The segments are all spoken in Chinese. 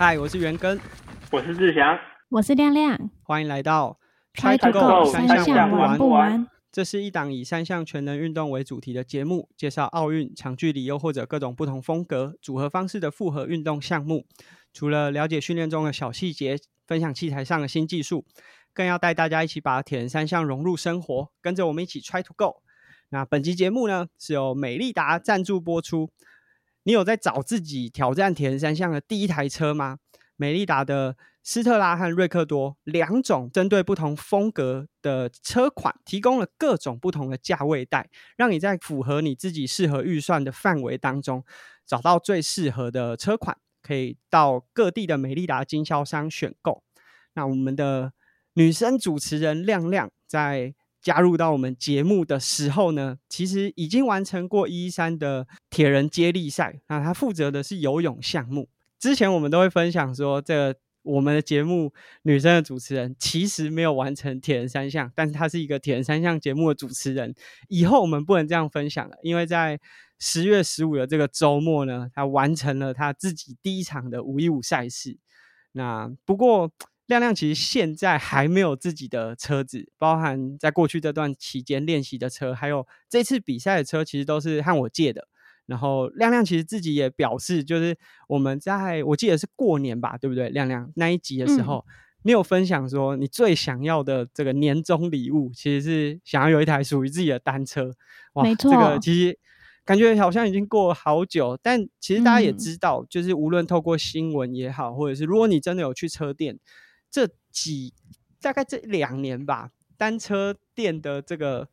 嗨，我是元根，我是志祥，我是亮亮，欢迎来到 Try to Go 三项玩不玩？这是一档以三项全能运动为主题的节目，介绍奥运长距离又或者各种不同风格组合方式的复合运动项目。除了了解训练中的小细节，分享器材上的新技术，更要带大家一起把铁人三项融入生活，跟着我们一起 Try to Go。那本集节目呢，是由美利达赞助播出。你有在找自己挑战铁人三项的第一台车吗？美利达的斯特拉和瑞克多两种针对不同风格的车款，提供了各种不同的价位带，让你在符合你自己适合预算的范围当中，找到最适合的车款，可以到各地的美利达经销商选购。那我们的女生主持人亮亮在。加入到我们节目的时候呢，其实已经完成过一三的铁人接力赛。那他负责的是游泳项目。之前我们都会分享说，这个我们的节目女生的主持人其实没有完成铁人三项，但是她是一个铁人三项节目的主持人。以后我们不能这样分享了，因为在十月十五的这个周末呢，她完成了她自己第一场的五一五赛事。那不过。亮亮其实现在还没有自己的车子，包含在过去这段期间练习的车，还有这次比赛的车，其实都是和我借的。然后亮亮其实自己也表示，就是我们在我记得是过年吧，对不对？亮亮那一集的时候，你有分享说你最想要的这个年终礼物，其实是想要有一台属于自己的单车。哇，这个其实感觉好像已经过好久，但其实大家也知道，就是无论透过新闻也好，或者是如果你真的有去车店。这几大概这两年吧，单车店的这个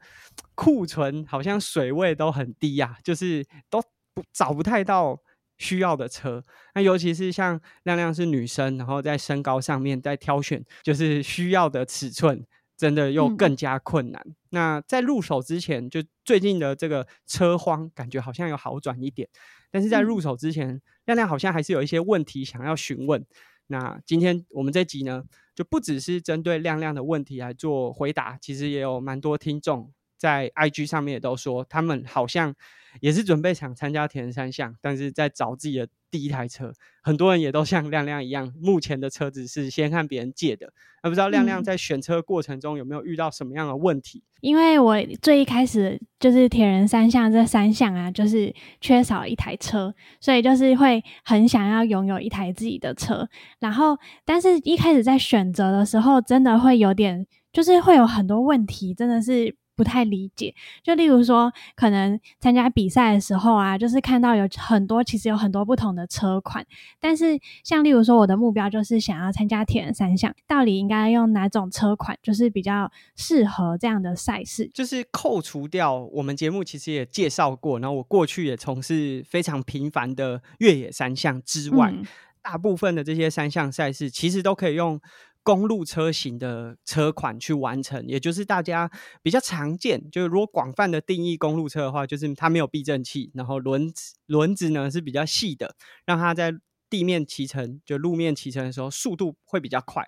库存好像水位都很低呀，就是都不找不太到需要的车。那尤其是像亮亮是女生，然后在身高上面在挑选，就是需要的尺寸，真的又更加困难。那在入手之前，就最近的这个车荒，感觉好像有好转一点，但是在入手之前，亮亮好像还是有一些问题想要询问。那今天我们这集呢，就不只是针对亮亮的问题来做回答，其实也有蛮多听众在 IG 上面也都说，他们好像也是准备想参加铁人三项，但是在找自己的。第一台车，很多人也都像亮亮一样，目前的车子是先看别人借的。那不知道亮亮在选车过程中有没有遇到什么样的问题？因为我最一开始就是铁人三项这三项啊，就是缺少一台车，所以就是会很想要拥有一台自己的车。然后，但是一开始在选择的时候，真的会有点，就是会有很多问题，真的是。不太理解，就例如说，可能参加比赛的时候啊，就是看到有很多，其实有很多不同的车款，但是像例如说，我的目标就是想要参加铁人三项，到底应该用哪种车款，就是比较适合这样的赛事？就是扣除掉我们节目其实也介绍过，然后我过去也从事非常频繁的越野三项之外，大部分的这些三项赛事其实都可以用。公路车型的车款去完成，也就是大家比较常见。就是如果广泛的定义公路车的话，就是它没有避震器，然后轮子轮子呢是比较细的，让它在地面骑乘，就路面骑乘的时候速度会比较快。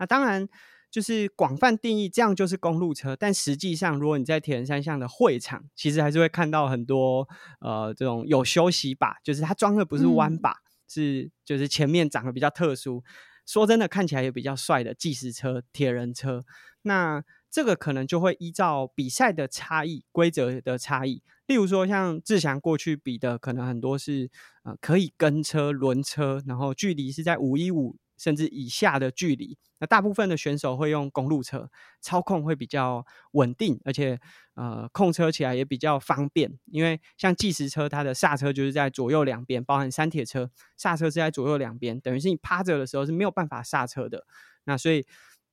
那当然就是广泛定义这样就是公路车，但实际上如果你在铁人三项的会场，其实还是会看到很多呃这种有休息把，就是它装的不是弯把，是就是前面长得比较特殊。说真的，看起来也比较帅的计时车、铁人车，那这个可能就会依照比赛的差异、规则的差异。例如说，像志祥过去比的，可能很多是呃可以跟车、轮车，然后距离是在五一五。甚至以下的距离，那大部分的选手会用公路车，操控会比较稳定，而且呃控车起来也比较方便。因为像计时车，它的刹车就是在左右两边，包含山铁车刹车是在左右两边，等于是你趴着的时候是没有办法刹车的。那所以，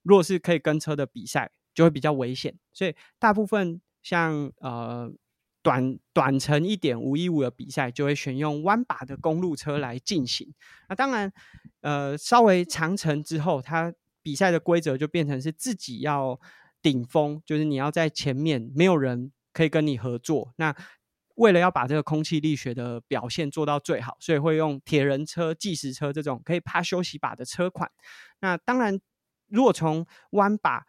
如果是可以跟车的比赛，就会比较危险。所以大部分像呃。短短程一点五一五的比赛，就会选用弯把的公路车来进行。那当然，呃，稍微长程之后，它比赛的规则就变成是自己要顶峰，就是你要在前面，没有人可以跟你合作。那为了要把这个空气力学的表现做到最好，所以会用铁人车、计时车这种可以趴休息把的车款。那当然，如果从弯把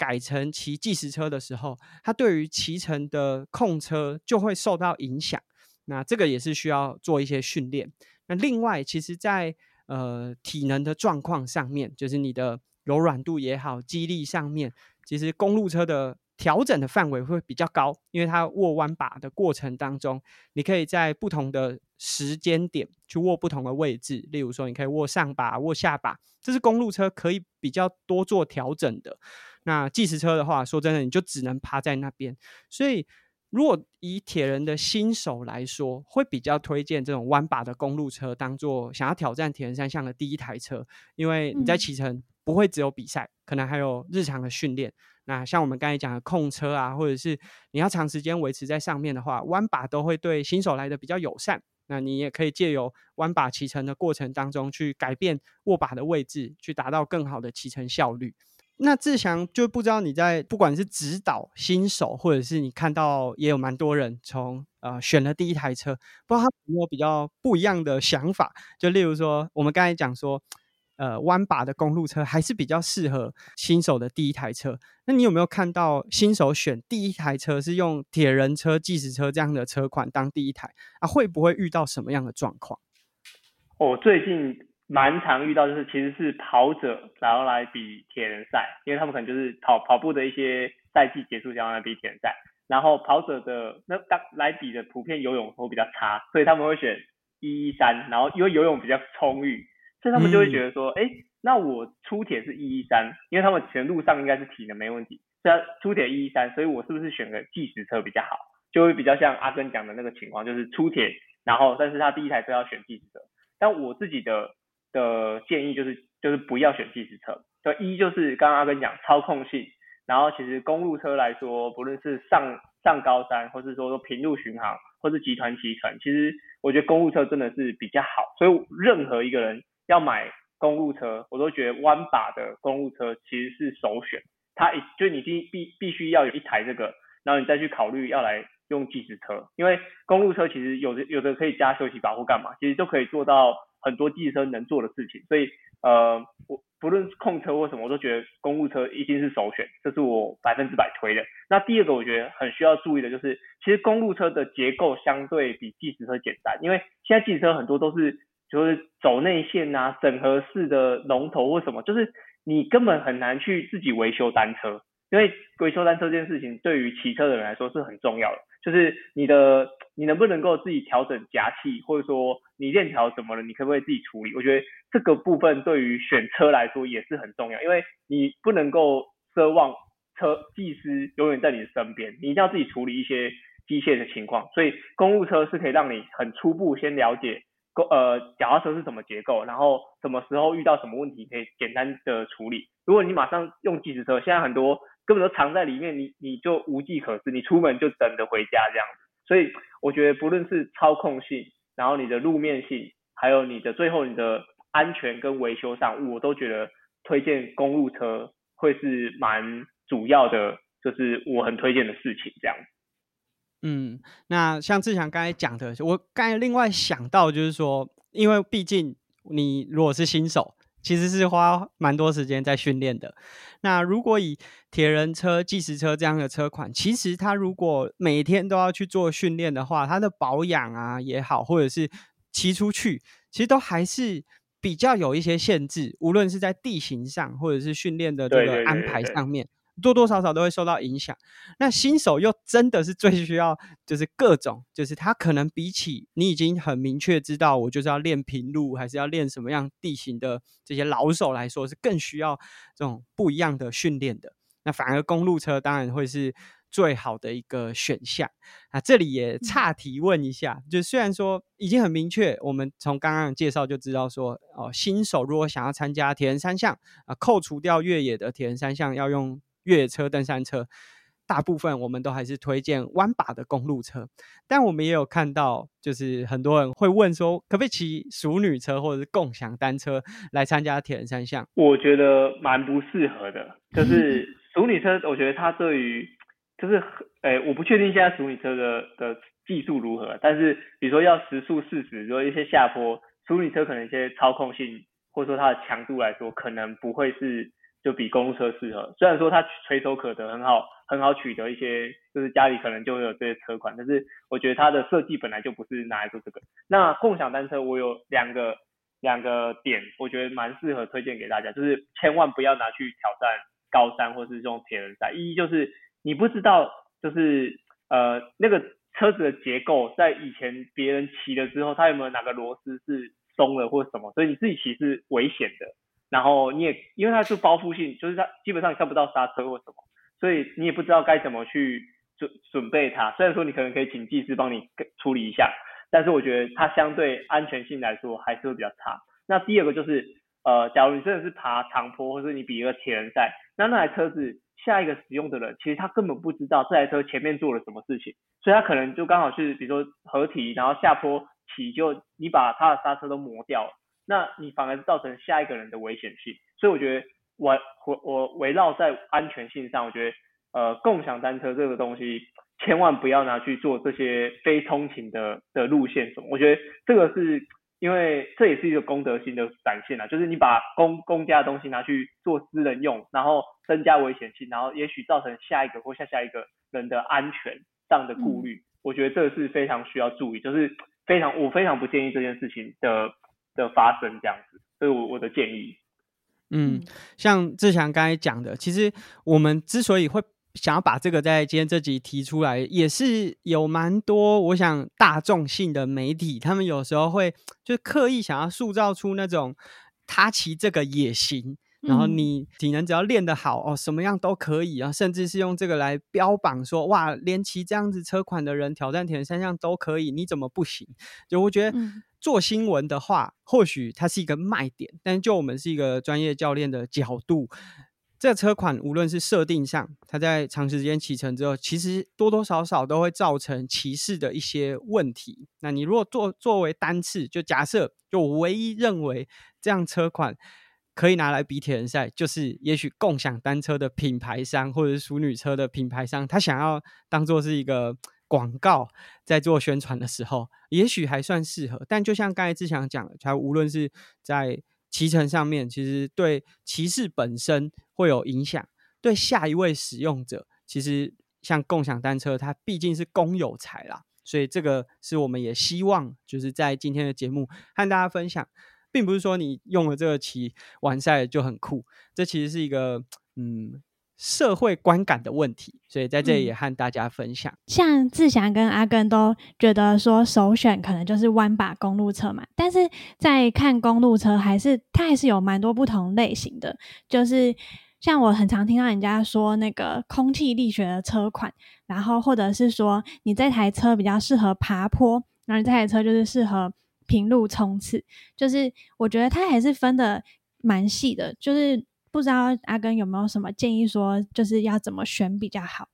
改成骑计时车的时候，它对于骑乘的控车就会受到影响。那这个也是需要做一些训练。那另外，其实，在呃体能的状况上面，就是你的柔软度也好，肌力上面，其实公路车的调整的范围会比较高，因为它握弯把的过程当中，你可以在不同的时间点去握不同的位置，例如说你可以握上把、握下把，这是公路车可以比较多做调整的。那计时车的话，说真的，你就只能趴在那边。所以，如果以铁人的新手来说，会比较推荐这种弯把的公路车，当做想要挑战铁人三项的第一台车。因为你在骑乘不会只有比赛，可能还有日常的训练。那像我们刚才讲的控车啊，或者是你要长时间维持在上面的话，弯把都会对新手来的比较友善。那你也可以借由弯把骑乘的过程当中，去改变握把的位置，去达到更好的骑乘效率。那志祥就不知道你在不管是指导新手，或者是你看到也有蛮多人从呃选了第一台车，不知道他有没有比较不一样的想法？就例如说，我们刚才讲说，呃，弯把的公路车还是比较适合新手的第一台车。那你有没有看到新手选第一台车是用铁人车、计时车这样的车款当第一台啊？会不会遇到什么样的状况？我最近。蛮常遇到就是其实是跑者然后来比铁人赛，因为他们可能就是跑跑步的一些赛季结束，然后来比铁人赛。然后跑者的那当来比的普遍游泳会比较差，所以他们会选一一三，然后因为游泳比较充裕，所以他们就会觉得说，哎，那我出铁是一一三，因为他们全路上应该是体能没问题，所以出铁一一三，所以我是不是选个计时车比较好？就会比较像阿根讲的那个情况，就是出铁，然后但是他第一台车要选计时车，但我自己的。的建议就是就是不要选计时车，就一就是刚刚阿根讲操控性，然后其实公路车来说，不论是上上高山，或是说说平路巡航，或是集团骑乘，其实我觉得公路车真的是比较好，所以任何一个人要买公路车，我都觉得弯把的公路车其实是首选，它一就你必必必须要有一台这个，然后你再去考虑要来用计时车，因为公路车其实有的有的可以加休息保护干嘛，其实都可以做到。很多计程车能做的事情，所以呃，我不论控车或什么，我都觉得公路车一定是首选，这是我百分之百推的。那第二个我觉得很需要注意的就是，其实公路车的结构相对比计时车简单，因为现在计时车很多都是就是走内线啊、整合式的龙头或什么，就是你根本很难去自己维修单车，因为维修单车这件事情对于骑车的人来说是很重要的。就是你的，你能不能够自己调整夹气，或者说你链条什么的，你可不可以自己处理？我觉得这个部分对于选车来说也是很重要，因为你不能够奢望车技师永远在你身边，你一定要自己处理一些机械的情况。所以公路车是可以让你很初步先了解公呃脚踏车是什么结构，然后什么时候遇到什么问题可以简单的处理。如果你马上用计时车，现在很多。根本都藏在里面，你你就无计可施，你出门就等着回家这样子。所以我觉得不论是操控性，然后你的路面性，还有你的最后你的安全跟维修上，我都觉得推荐公路车会是蛮主要的，就是我很推荐的事情这样。嗯，那像志强刚才讲的，我刚才另外想到就是说，因为毕竟你如果是新手。其实是花蛮多时间在训练的。那如果以铁人车、计时车这样的车款，其实它如果每天都要去做训练的话，它的保养啊也好，或者是骑出去，其实都还是比较有一些限制。无论是在地形上，或者是训练的这个安排上面。多多少少都会受到影响。那新手又真的是最需要，就是各种，就是他可能比起你已经很明确知道，我就是要练平路，还是要练什么样地形的这些老手来说，是更需要这种不一样的训练的。那反而公路车当然会是最好的一个选项。啊，这里也岔提问一下，就虽然说已经很明确，我们从刚刚介绍就知道说，哦，新手如果想要参加铁人三项啊，扣除掉越野的铁人三项要用。越野车、登山车，大部分我们都还是推荐弯把的公路车，但我们也有看到，就是很多人会问说，可不可以骑熟女车或者是共享单车来参加铁人三项？我觉得蛮不适合的，就 是熟女车，我觉得它对于，就是，诶，我不确定现在熟女车的的技术如何，但是比如说要时速四十，如果一些下坡，熟女车可能一些操控性或者说它的强度来说，可能不会是。就比公路车适合，虽然说它垂手可得，很好，很好取得一些，就是家里可能就会有这些车款，但是我觉得它的设计本来就不是拿来做这个。那共享单车，我有两个两个点，我觉得蛮适合推荐给大家，就是千万不要拿去挑战高山或是这种铁人赛。一就是你不知道，就是呃那个车子的结构在以前别人骑了之后，它有没有哪个螺丝是松了或什么，所以你自己骑是危险的。然后你也因为它是包覆性，就是它基本上看不到刹车或什么，所以你也不知道该怎么去准准备它。虽然说你可能可以请技师帮你处理一下。但是我觉得它相对安全性来说还是会比较差。那第二个就是，呃，假如你真的是爬长坡，或者你比一个铁人赛，那那台车子下一个使用的人，其实他根本不知道这台车前面做了什么事情，所以他可能就刚好是比如说合体，然后下坡起就你把他的刹车都磨掉了，那你反而造成下一个人的危险性。所以我觉得我我我围绕在安全性上，我觉得呃共享单车这个东西。千万不要拿去做这些非通勤的的路线什么，我觉得这个是因为这也是一个公德心的展现啊，就是你把公公家的东西拿去做私人用，然后增加危险性，然后也许造成下一个或下下一个人的安全上的顾虑，我觉得这个是非常需要注意，就是非常我非常不建议这件事情的的发生这样子，所以我我的建议，嗯，像志强刚才讲的，其实我们之所以会。想要把这个在今天这集提出来，也是有蛮多。我想大众性的媒体，他们有时候会就刻意想要塑造出那种他骑这个也行，然后你体能只要练得好哦，什么样都可以啊，甚至是用这个来标榜说哇，连骑这样子车款的人挑战铁人三项都可以，你怎么不行？就我觉得做新闻的话，或许它是一个卖点，但就我们是一个专业教练的角度。这个车款无论是设定上，它在长时间骑乘之后，其实多多少少都会造成骑士的一些问题。那你如果作作为单次，就假设就我唯一认为这样车款可以拿来比铁人赛，就是也许共享单车的品牌商或者是淑女车的品牌商，他想要当做是一个广告在做宣传的时候，也许还算适合。但就像刚才志强讲的，它无论是在骑乘上面其实对骑士本身会有影响，对下一位使用者，其实像共享单车，它毕竟是公有财啦，所以这个是我们也希望就是在今天的节目和大家分享，并不是说你用了这个棋完赛就很酷，这其实是一个嗯。社会观感的问题，所以在这里也和大家分享。像志祥跟阿根都觉得说首选可能就是弯把公路车嘛，但是在看公路车，还是它还是有蛮多不同类型的。就是像我很常听到人家说那个空气力学的车款，然后或者是说你这台车比较适合爬坡，然后你这台车就是适合平路冲刺。就是我觉得它还是分的蛮细的，就是。不知道阿根有没有什么建议，说就是要怎么选比较好？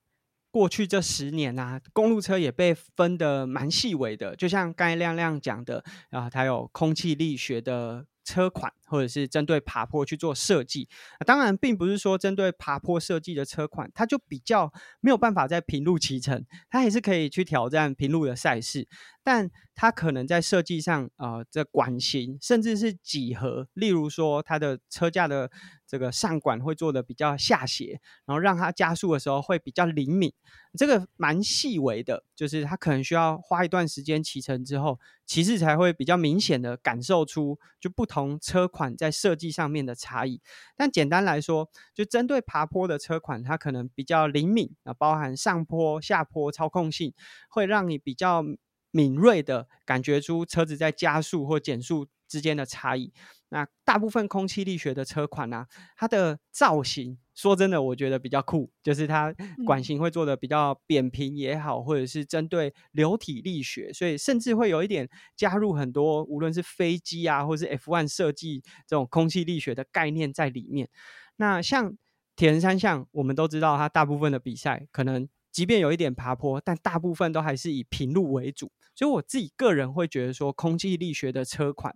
过去这十年啊，公路车也被分的蛮细微的，就像刚才亮亮讲的，啊，它有空气力学的。车款或者是针对爬坡去做设计，当然并不是说针对爬坡设计的车款，它就比较没有办法在平路骑乘，它还是可以去挑战平路的赛事，但它可能在设计上啊，这管型甚至是几何，例如说它的车架的这个上管会做的比较下斜，然后让它加速的时候会比较灵敏，这个蛮细微的，就是它可能需要花一段时间骑乘之后。骑士才会比较明显的感受出就不同车款在设计上面的差异。但简单来说，就针对爬坡的车款，它可能比较灵敏啊，包含上坡、下坡操控性，会让你比较敏锐的感觉出车子在加速或减速之间的差异。那大部分空气力学的车款呢，它的造型。说真的，我觉得比较酷，就是它管型会做的比较扁平也好，或者是针对流体力学，所以甚至会有一点加入很多无论是飞机啊，或是 F1 设计这种空气力学的概念在里面。那像铁人三项，我们都知道它大部分的比赛可能即便有一点爬坡，但大部分都还是以平路为主，所以我自己个人会觉得说，空气力学的车款。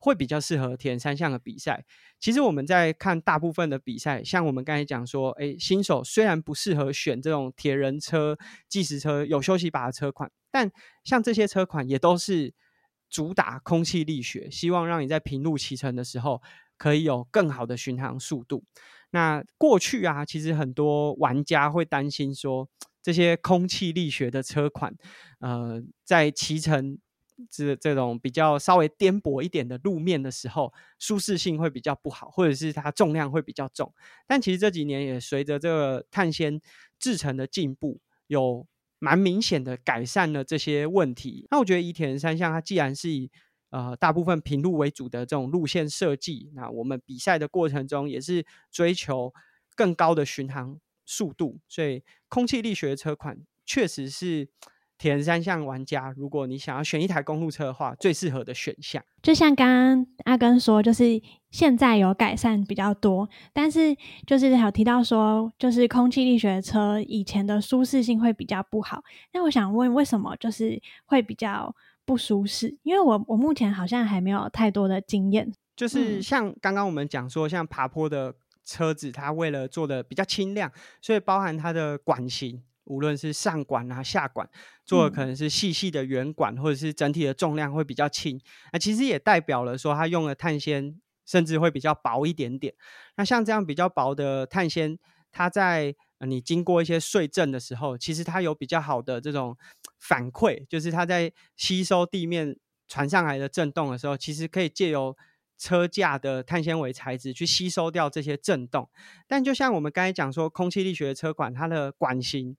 会比较适合铁三项的比赛。其实我们在看大部分的比赛，像我们刚才讲说，哎，新手虽然不适合选这种铁人车、计时车、有休息把的车款，但像这些车款也都是主打空气力学，希望让你在平路骑乘的时候可以有更好的巡航速度。那过去啊，其实很多玩家会担心说，这些空气力学的车款，呃，在骑乘。这这种比较稍微颠簸一点的路面的时候，舒适性会比较不好，或者是它重量会比较重。但其实这几年也随着这个碳纤制成的进步，有蛮明显的改善了这些问题。那我觉得以铁人三项，它既然是以呃大部分平路为主的这种路线设计，那我们比赛的过程中也是追求更高的巡航速度，所以空气力学车款确实是。铁人三项玩家，如果你想要选一台公路车的话，最适合的选项，就像刚刚阿根说，就是现在有改善比较多，但是就是有提到说，就是空气力学车以前的舒适性会比较不好。那我想问，为什么就是会比较不舒适？因为我我目前好像还没有太多的经验。就是像刚刚我们讲说，像爬坡的车子，它为了做的比较轻量，所以包含它的管型。无论是上管啊下管，做的可能是细细的圆管，或者是整体的重量会比较轻，那其实也代表了说它用的碳纤甚至会比较薄一点点。那像这样比较薄的碳纤，它在你经过一些碎震的时候，其实它有比较好的这种反馈，就是它在吸收地面传上来的震动的时候，其实可以借由车架的碳纤维材质去吸收掉这些震动。但就像我们刚才讲说，空气力学的车管，它的管型。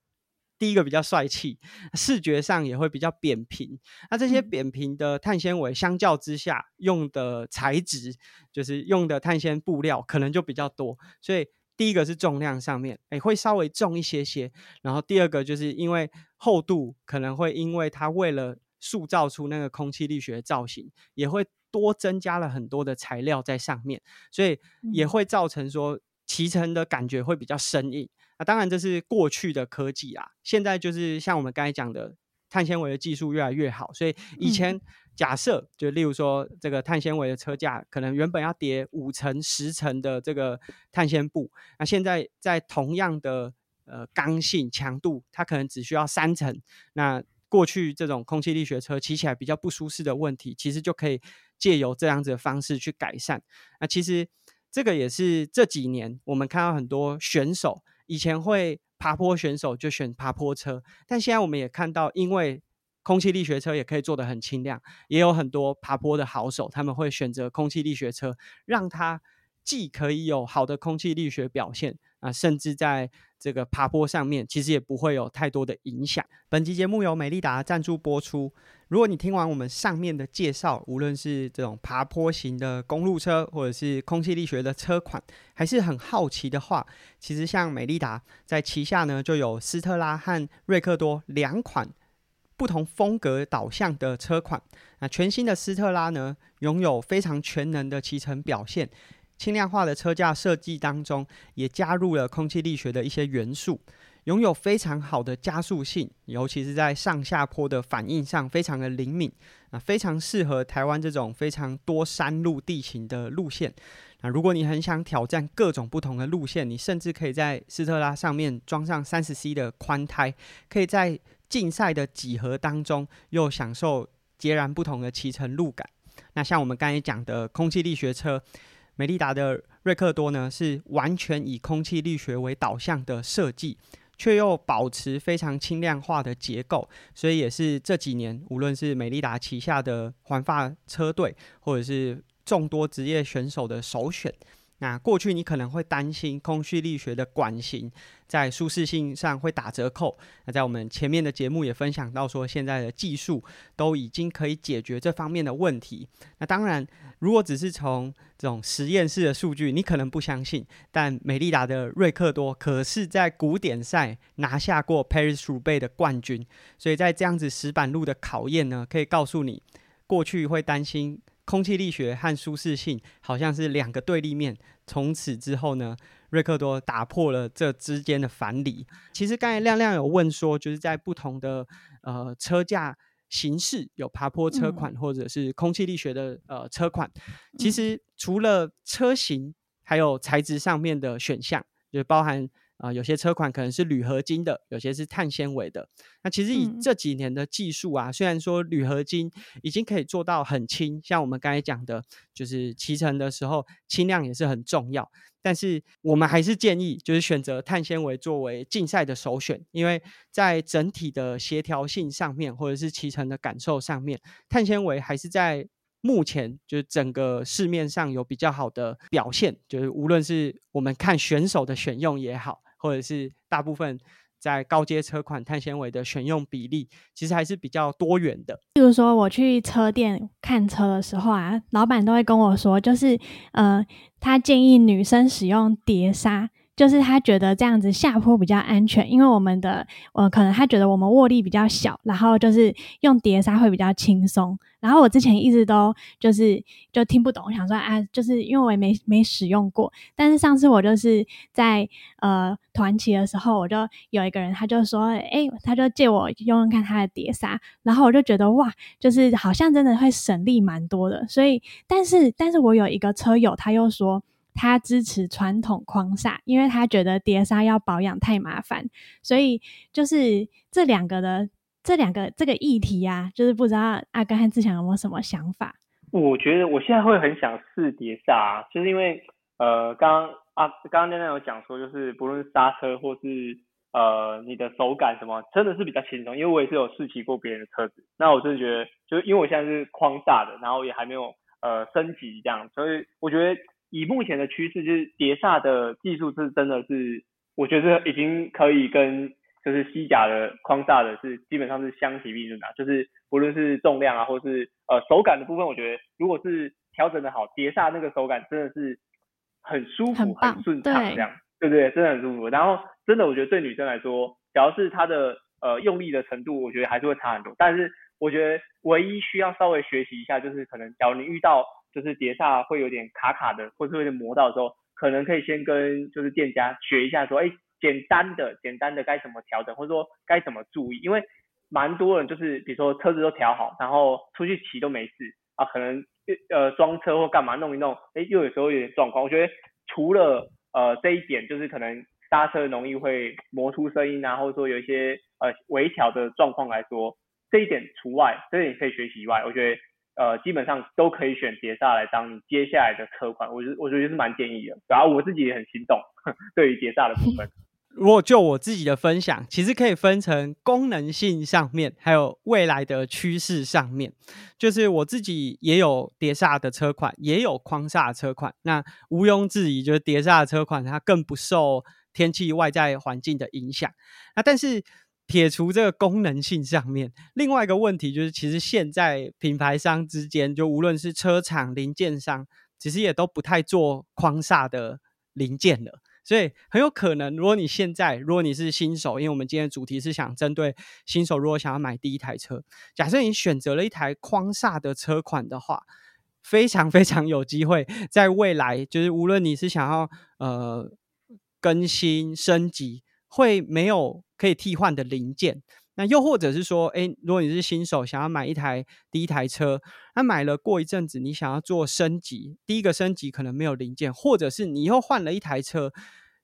第一个比较帅气，视觉上也会比较扁平。那这些扁平的碳纤维相较之下，用的材质就是用的碳纤布料可能就比较多。所以第一个是重量上面，哎，会稍微重一些些。然后第二个就是因为厚度可能会因为它为了塑造出那个空气力学造型，也会多增加了很多的材料在上面，所以也会造成说骑乘的感觉会比较生硬。那当然，这是过去的科技啊。现在就是像我们刚才讲的，碳纤维的技术越来越好。所以以前假设，就例如说，这个碳纤维的车架可能原本要叠五层、十层的这个碳纤布，那现在在同样的呃刚性强度，它可能只需要三层。那过去这种空气力学车骑起来比较不舒适的问题，其实就可以借由这样子的方式去改善。那其实这个也是这几年我们看到很多选手。以前会爬坡选手就选爬坡车，但现在我们也看到，因为空气力学车也可以做得很轻量，也有很多爬坡的好手，他们会选择空气力学车，让它既可以有好的空气力学表现啊，甚至在这个爬坡上面，其实也不会有太多的影响。本期节目由美利达赞助播出。如果你听完我们上面的介绍，无论是这种爬坡型的公路车，或者是空气力学的车款，还是很好奇的话，其实像美利达在旗下呢，就有斯特拉和瑞克多两款不同风格导向的车款。那全新的斯特拉呢，拥有非常全能的骑乘表现，轻量化的车架设计当中，也加入了空气力学的一些元素。拥有非常好的加速性，尤其是在上下坡的反应上非常的灵敏啊，非常适合台湾这种非常多山路地形的路线。那如果你很想挑战各种不同的路线，你甚至可以在斯特拉上面装上三十 C 的宽胎，可以在竞赛的几何当中又享受截然不同的骑乘路感。那像我们刚才讲的空气力学车，美利达的瑞克多呢，是完全以空气力学为导向的设计。却又保持非常轻量化的结构，所以也是这几年无论是美利达旗下的环发车队，或者是众多职业选手的首选。那过去你可能会担心空气力学的管型在舒适性上会打折扣。那在我们前面的节目也分享到说，现在的技术都已经可以解决这方面的问题。那当然，如果只是从这种实验室的数据，你可能不相信。但美利达的瑞克多可是在古典赛拿下过 Paris 鼠辈的冠军，所以在这样子石板路的考验呢，可以告诉你，过去会担心。空气力学和舒适性好像是两个对立面。从此之后呢，瑞克多打破了这之间的反理。其实刚才亮亮有问说，就是在不同的呃车架形式，有爬坡车款或者是空气力学的呃车款。其实除了车型，还有材质上面的选项，就包含啊，有些车款可能是铝合金的，有些是碳纤维的。那其实以这几年的技术啊，虽然说铝合金已经可以做到很轻，像我们刚才讲的，就是骑乘的时候轻量也是很重要。但是我们还是建议，就是选择碳纤维作为竞赛的首选，因为在整体的协调性上面，或者是骑乘的感受上面，碳纤维还是在目前就是整个市面上有比较好的表现。就是无论是我们看选手的选用也好，或者是大部分。在高阶车款碳纤维的选用比例，其实还是比较多元的。例如说，我去车店看车的时候啊，老板都会跟我说，就是呃，他建议女生使用碟刹。就是他觉得这样子下坡比较安全，因为我们的呃，可能他觉得我们握力比较小，然后就是用碟刹会比较轻松。然后我之前一直都就是就听不懂，我想说啊，就是因为我也没没使用过。但是上次我就是在呃团骑的时候，我就有一个人他就说，哎，他就借我用用看他的碟刹，然后我就觉得哇，就是好像真的会省力蛮多的。所以，但是但是我有一个车友他又说。他支持传统框刹，因为他觉得碟刹要保养太麻烦，所以就是这两个的这两个这个议题啊，就是不知道阿甘和志强有没有什么想法？我觉得我现在会很想试碟刹，就是因为呃，刚刚啊，刚刚那那有讲说，就是不论刹车或是呃你的手感什么，真的是比较轻松。因为我也是有试骑过别人的车子，那我真的觉得，就因为我现在是框刹的，然后也还没有呃升级这样，所以我觉得。以目前的趋势，就是碟刹的技术是真的是，我觉得已经可以跟就是西甲的框刹的是基本上是相提并论的，就是不论是重量啊，或是呃手感的部分，我觉得如果是调整的好，碟刹那个手感真的是很舒服、很顺畅这样，对不对？真的很舒服。然后真的我觉得对女生来说，只要是她的呃用力的程度，我觉得还是会差很多。但是我觉得唯一需要稍微学习一下，就是可能假如你遇到。就是碟刹会有点卡卡的，或是有点磨到的时候，可能可以先跟就是店家学一下，说，哎，简单的简单的该怎么调整，或者说该怎么注意，因为蛮多人就是比如说车子都调好，然后出去骑都没事啊，可能呃装车或干嘛弄一弄，哎，又有时候有点状况。我觉得除了呃这一点，就是可能刹车容易会磨出声音啊，或者说有一些呃微调的状况来说，这一点除外，这一点可以学习以外，我觉得。呃，基本上都可以选碟刹来当你接下来的车款，我觉我觉得是蛮建议的。然后我自己也很心动，对于碟刹的部分。如果就我自己的分享，其实可以分成功能性上面，还有未来的趋势上面。就是我自己也有碟刹的车款，也有框刹车款。那毋庸置疑，就是碟刹的车款它更不受天气外在环境的影响。那但是。撇除这个功能性上面，另外一个问题就是，其实现在品牌商之间，就无论是车厂零件商，其实也都不太做框刹的零件了。所以很有可能，如果你现在，如果你是新手，因为我们今天的主题是想针对新手，如果想要买第一台车，假设你选择了一台框刹的车款的话，非常非常有机会，在未来就是无论你是想要呃更新升级。会没有可以替换的零件，那又或者是说，哎，如果你是新手，想要买一台第一台车，那买了过一阵子，你想要做升级，第一个升级可能没有零件，或者是你又换了一台车，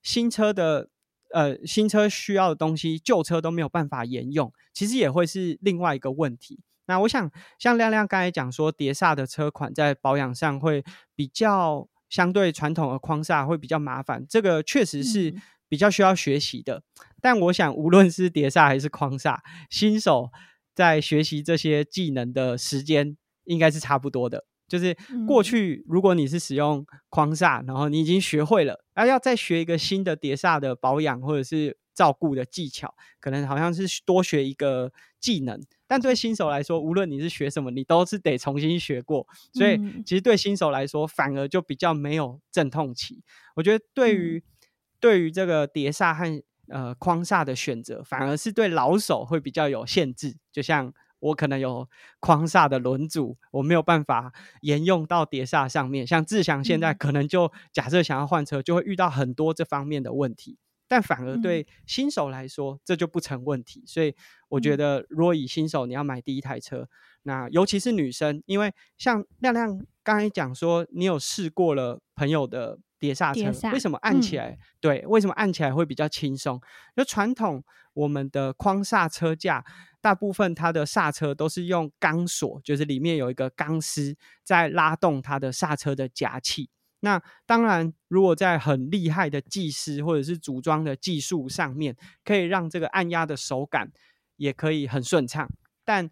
新车的呃新车需要的东西，旧车都没有办法沿用，其实也会是另外一个问题。那我想，像亮亮刚才讲说，碟刹的车款在保养上会比较相对传统的框刹会比较麻烦，这个确实是。比较需要学习的，但我想，无论是碟刹还是框刹，新手在学习这些技能的时间应该是差不多的。就是过去，如果你是使用框刹，然后你已经学会了，而要再学一个新的碟刹的保养或者是照顾的技巧，可能好像是多学一个技能。但对新手来说，无论你是学什么，你都是得重新学过。所以，其实对新手来说，反而就比较没有阵痛期。我觉得对于对于这个碟刹和呃框刹的选择，反而是对老手会比较有限制。就像我可能有框刹的轮组，我没有办法沿用到碟刹上面。像志祥现在可能就假设想要换车，就会遇到很多这方面的问题。但反而对新手来说，这就不成问题。所以我觉得，如果以新手你要买第一台车，那尤其是女生，因为像亮亮刚才讲说，你有试过了朋友的。碟刹车。为什么按起来？对，为什么按起来会比较轻松？就传统我们的框刹车架，大部分它的刹车都是用钢索，就是里面有一个钢丝在拉动它的刹车的夹器。那当然，如果在很厉害的技师或者是组装的技术上面，可以让这个按压的手感也可以很顺畅。但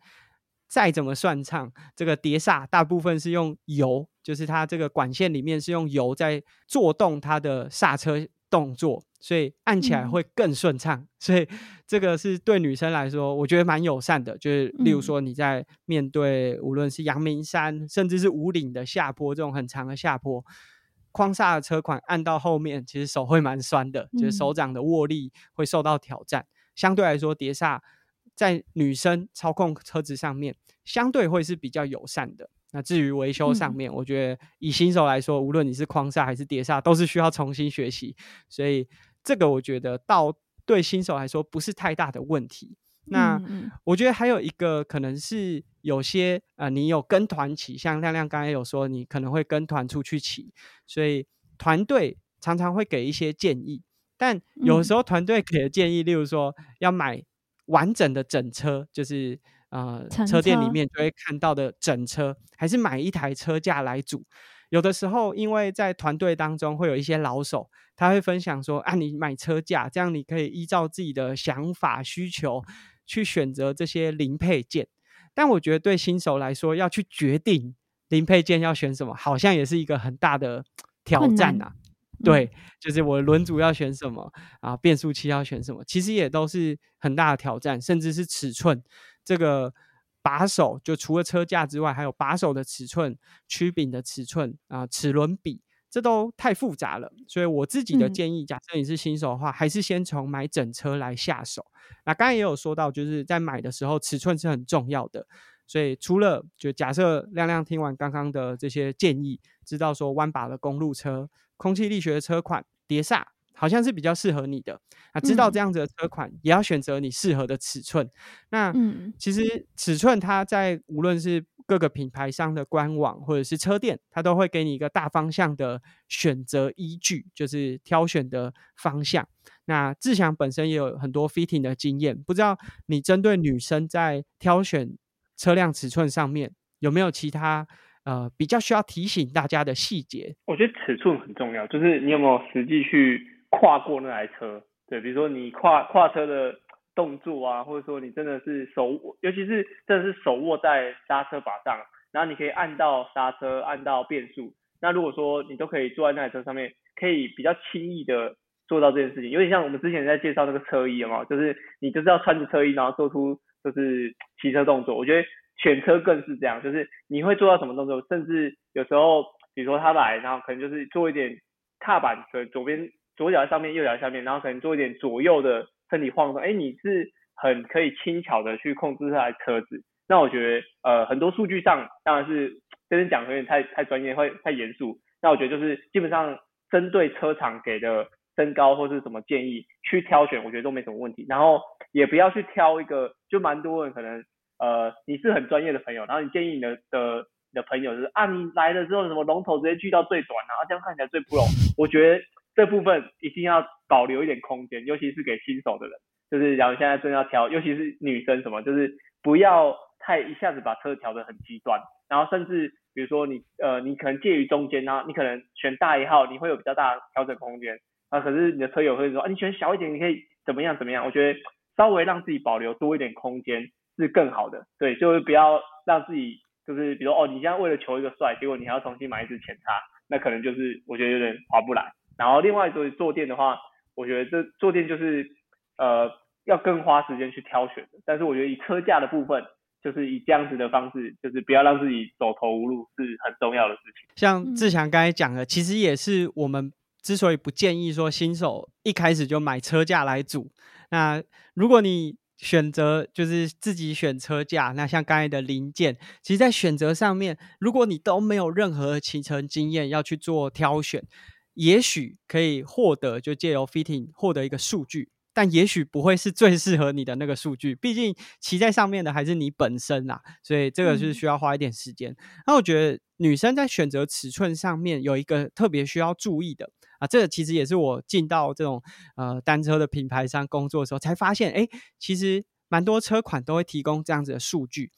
再怎么顺畅，这个碟刹大部分是用油，就是它这个管线里面是用油在做动它的刹车动作，所以按起来会更顺畅。所以这个是对女生来说，我觉得蛮友善的。就是例如说你在面对无论是阳明山，甚至是五岭的下坡这种很长的下坡。框刹的车款按到后面，其实手会蛮酸的，就是手掌的握力会受到挑战。相对来说，碟刹在女生操控车子上面，相对会是比较友善的。那至于维修上面，我觉得以新手来说，无论你是框刹还是碟刹，都是需要重新学习。所以这个我觉得到对新手来说不是太大的问题。那我觉得还有一个可能是有些呃，你有跟团骑，像亮亮刚才有说，你可能会跟团出去骑，所以团队常常会给一些建议。但有时候团队给的建议，例如说要买完整的整车，就是呃车店里面就会看到的整车，还是买一台车架来组。有的时候，因为在团队当中会有一些老手，他会分享说啊，你买车架，这样你可以依照自己的想法需求。去选择这些零配件，但我觉得对新手来说，要去决定零配件要选什么，好像也是一个很大的挑战呐。对，就是我轮组要选什么啊，变速器要选什么，其实也都是很大的挑战，甚至是尺寸这个把手，就除了车架之外，还有把手的尺寸、曲柄的尺寸啊、齿轮比。这都太复杂了，所以我自己的建议，假设你是新手的话，还是先从买整车来下手。那刚才也有说到，就是在买的时候，尺寸是很重要的。所以除了就假设亮亮听完刚刚的这些建议，知道说弯把的公路车、空气力学的车款、碟刹。好像是比较适合你的啊，知道这样子的车款，也要选择你适合的尺寸。那其实尺寸它在无论是各个品牌商的官网或者是车店，它都会给你一个大方向的选择依据，就是挑选的方向。那志祥本身也有很多 fitting 的经验，不知道你针对女生在挑选车辆尺寸上面有没有其他呃比较需要提醒大家的细节？我觉得尺寸很重要，就是你有没有实际去。跨过那台车，对，比如说你跨跨车的动作啊，或者说你真的是手，尤其是真的是手握在刹车把上，然后你可以按到刹车，按到变速。那如果说你都可以坐在那台车上面，可以比较轻易的做到这件事情，有点像我们之前在介绍那个车衣嘛，就是你就是要穿着车衣，然后做出就是骑车动作。我觉得选车更是这样，就是你会做到什么动作，甚至有时候，比如说他来，然后可能就是做一点踏板的左边。左脚在上面，右脚在下面，然后可能做一点左右的身体晃动，哎，你是很可以轻巧的去控制这台车子。那我觉得，呃，很多数据上当然是这边讲有点太太专业，会太严肃。那我觉得就是基本上针对车厂给的身高或是什么建议去挑选，我觉得都没什么问题。然后也不要去挑一个，就蛮多人可能，呃，你是很专业的朋友，然后你建议你的的的朋友就是啊，你来了之后什么龙头直接锯到最短，然后这样看起来最 pro。我觉得。这部分一定要保留一点空间，尤其是给新手的人，就是假如现在正要调，尤其是女生什么，就是不要太一下子把车调得很极端，然后甚至比如说你呃你可能介于中间，然后你可能选大一号，你会有比较大的调整空间，啊可是你的车友会说啊你选小一点，你可以怎么样怎么样？我觉得稍微让自己保留多一点空间是更好的，对，就是不要让自己就是比如说哦你现在为了求一个帅，结果你还要重新买一支前叉，那可能就是我觉得有点划不来。然后另外做坐垫的话，我觉得这坐垫就是呃要更花时间去挑选的。但是我觉得以车架的部分，就是以这样子的方式，就是不要让自己走投无路，是很重要的事情。像志强刚才讲的，其实也是我们之所以不建议说新手一开始就买车架来组。那如果你选择就是自己选车架，那像刚才的零件，其实在选择上面，如果你都没有任何骑乘经验，要去做挑选。也许可以获得，就借由 fitting 获得一个数据，但也许不会是最适合你的那个数据，毕竟骑在上面的还是你本身啊，所以这个是需要花一点时间。那我觉得女生在选择尺寸上面有一个特别需要注意的啊，这个其实也是我进到这种呃单车的品牌商工作的时候才发现，哎，其实蛮多车款都会提供这样子的数据，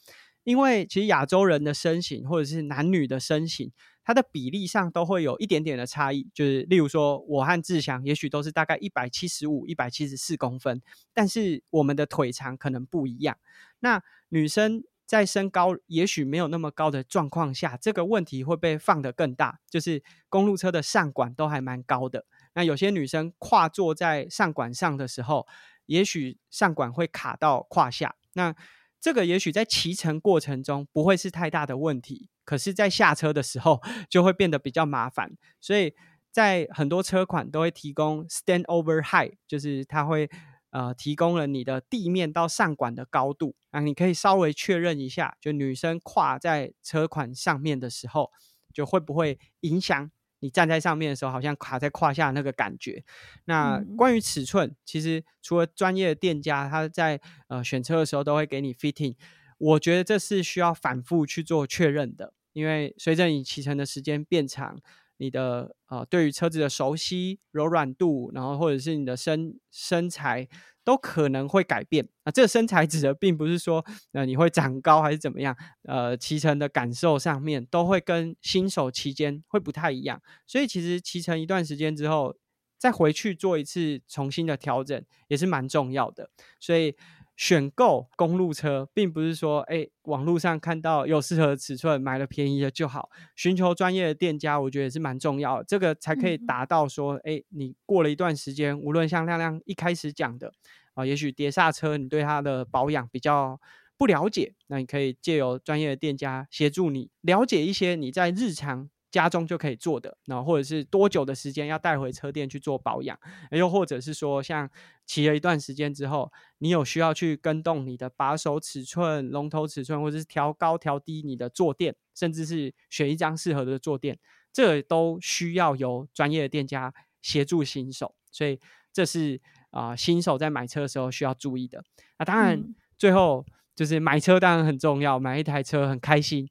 因为其实亚洲人的身形或者是男女的身形。它的比例上都会有一点点的差异，就是例如说，我和志祥也许都是大概一百七十五、一百七十四公分，但是我们的腿长可能不一样。那女生在身高也许没有那么高的状况下，这个问题会被放得更大，就是公路车的上管都还蛮高的。那有些女生跨坐在上管上的时候，也许上管会卡到胯下。那这个也许在骑乘过程中不会是太大的问题。可是，在下车的时候 就会变得比较麻烦，所以在很多车款都会提供 stand over height，就是它会呃提供了你的地面到上管的高度啊，你可以稍微确认一下，就女生跨在车款上面的时候，就会不会影响你站在上面的时候，好像卡在胯下那个感觉。那关于尺寸，其实除了专业的店家他在呃选车的时候都会给你 fitting，我觉得这是需要反复去做确认的。因为随着你骑乘的时间变长，你的呃对于车子的熟悉、柔软度，然后或者是你的身身材都可能会改变。啊，这个身材指的并不是说呃你会长高还是怎么样，呃骑乘的感受上面都会跟新手期间会不太一样。所以其实骑乘一段时间之后，再回去做一次重新的调整也是蛮重要的。所以。选购公路车，并不是说，哎，网络上看到有适合尺寸，买了便宜的就好。寻求专业的店家，我觉得也是蛮重要的，这个才可以达到说，哎，你过了一段时间，无论像亮亮一开始讲的，啊，也许碟刹车你对它的保养比较不了解，那你可以借由专业的店家协助你了解一些你在日常。家中就可以做的，然后或者是多久的时间要带回车店去做保养，又或者是说，像骑了一段时间之后，你有需要去跟动你的把手尺寸、龙头尺寸，或者是调高调低你的坐垫，甚至是选一张适合的坐垫，这都需要由专业的店家协助新手。所以这是啊，新手在买车的时候需要注意的。那当然，最后就是买车当然很重要，买一台车很开心。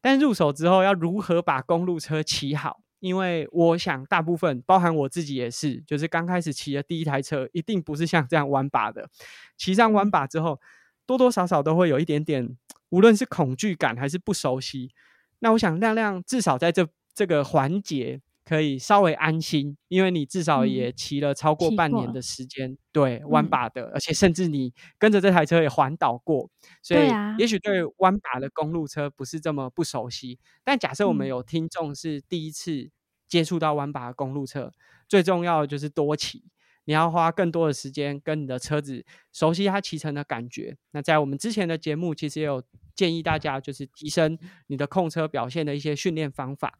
但入手之后要如何把公路车骑好？因为我想大部分，包含我自己也是，就是刚开始骑的第一台车，一定不是像这样弯把的。骑上弯把之后，多多少少都会有一点点，无论是恐惧感还是不熟悉。那我想亮亮至少在这这个环节。可以稍微安心，因为你至少也骑了超过半年的时间，对弯把的，而且甚至你跟着这台车也环岛过，所以也许对弯把的公路车不是这么不熟悉。但假设我们有听众是第一次接触到弯把的公路车，最重要的就是多骑，你要花更多的时间跟你的车子熟悉它骑乘的感觉。那在我们之前的节目，其实也有建议大家就是提升你的控车表现的一些训练方法。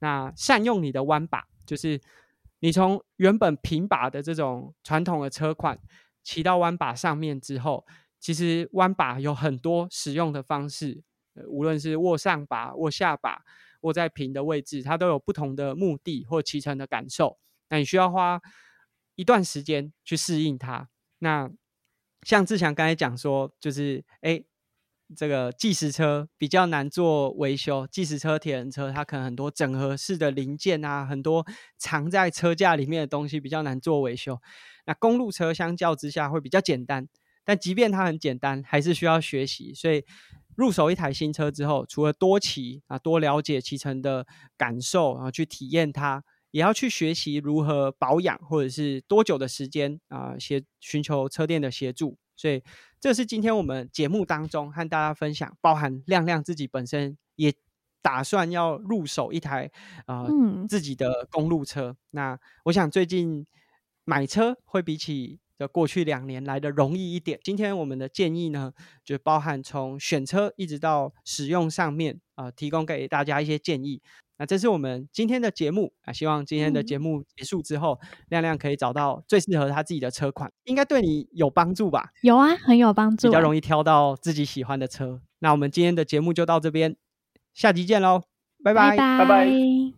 那善用你的弯把，就是你从原本平把的这种传统的车款骑到弯把上面之后，其实弯把有很多使用的方式，无论是握上把、握下把、握在平的位置，它都有不同的目的或骑乘的感受。那你需要花一段时间去适应它。那像志强刚才讲说，就是哎。这个计时车比较难做维修，计时车、铁人车它可能很多整合式的零件啊，很多藏在车架里面的东西比较难做维修。那公路车相较之下会比较简单，但即便它很简单，还是需要学习。所以入手一台新车之后，除了多骑啊，多了解骑乘的感受，然后去体验它，也要去学习如何保养，或者是多久的时间啊，协寻求车店的协助。所以，这是今天我们节目当中和大家分享，包含亮亮自己本身也打算要入手一台啊自己的公路车。那我想最近买车会比起的过去两年来的容易一点。今天我们的建议呢，就包含从选车一直到使用上面啊，提供给大家一些建议。那这是我们今天的节目啊，希望今天的节目结束之后，亮亮可以找到最适合他自己的车款，应该对你有帮助吧？有啊，很有帮助，比较容易挑到自己喜欢的车。那我们今天的节目就到这边，下集见喽，拜拜，拜拜。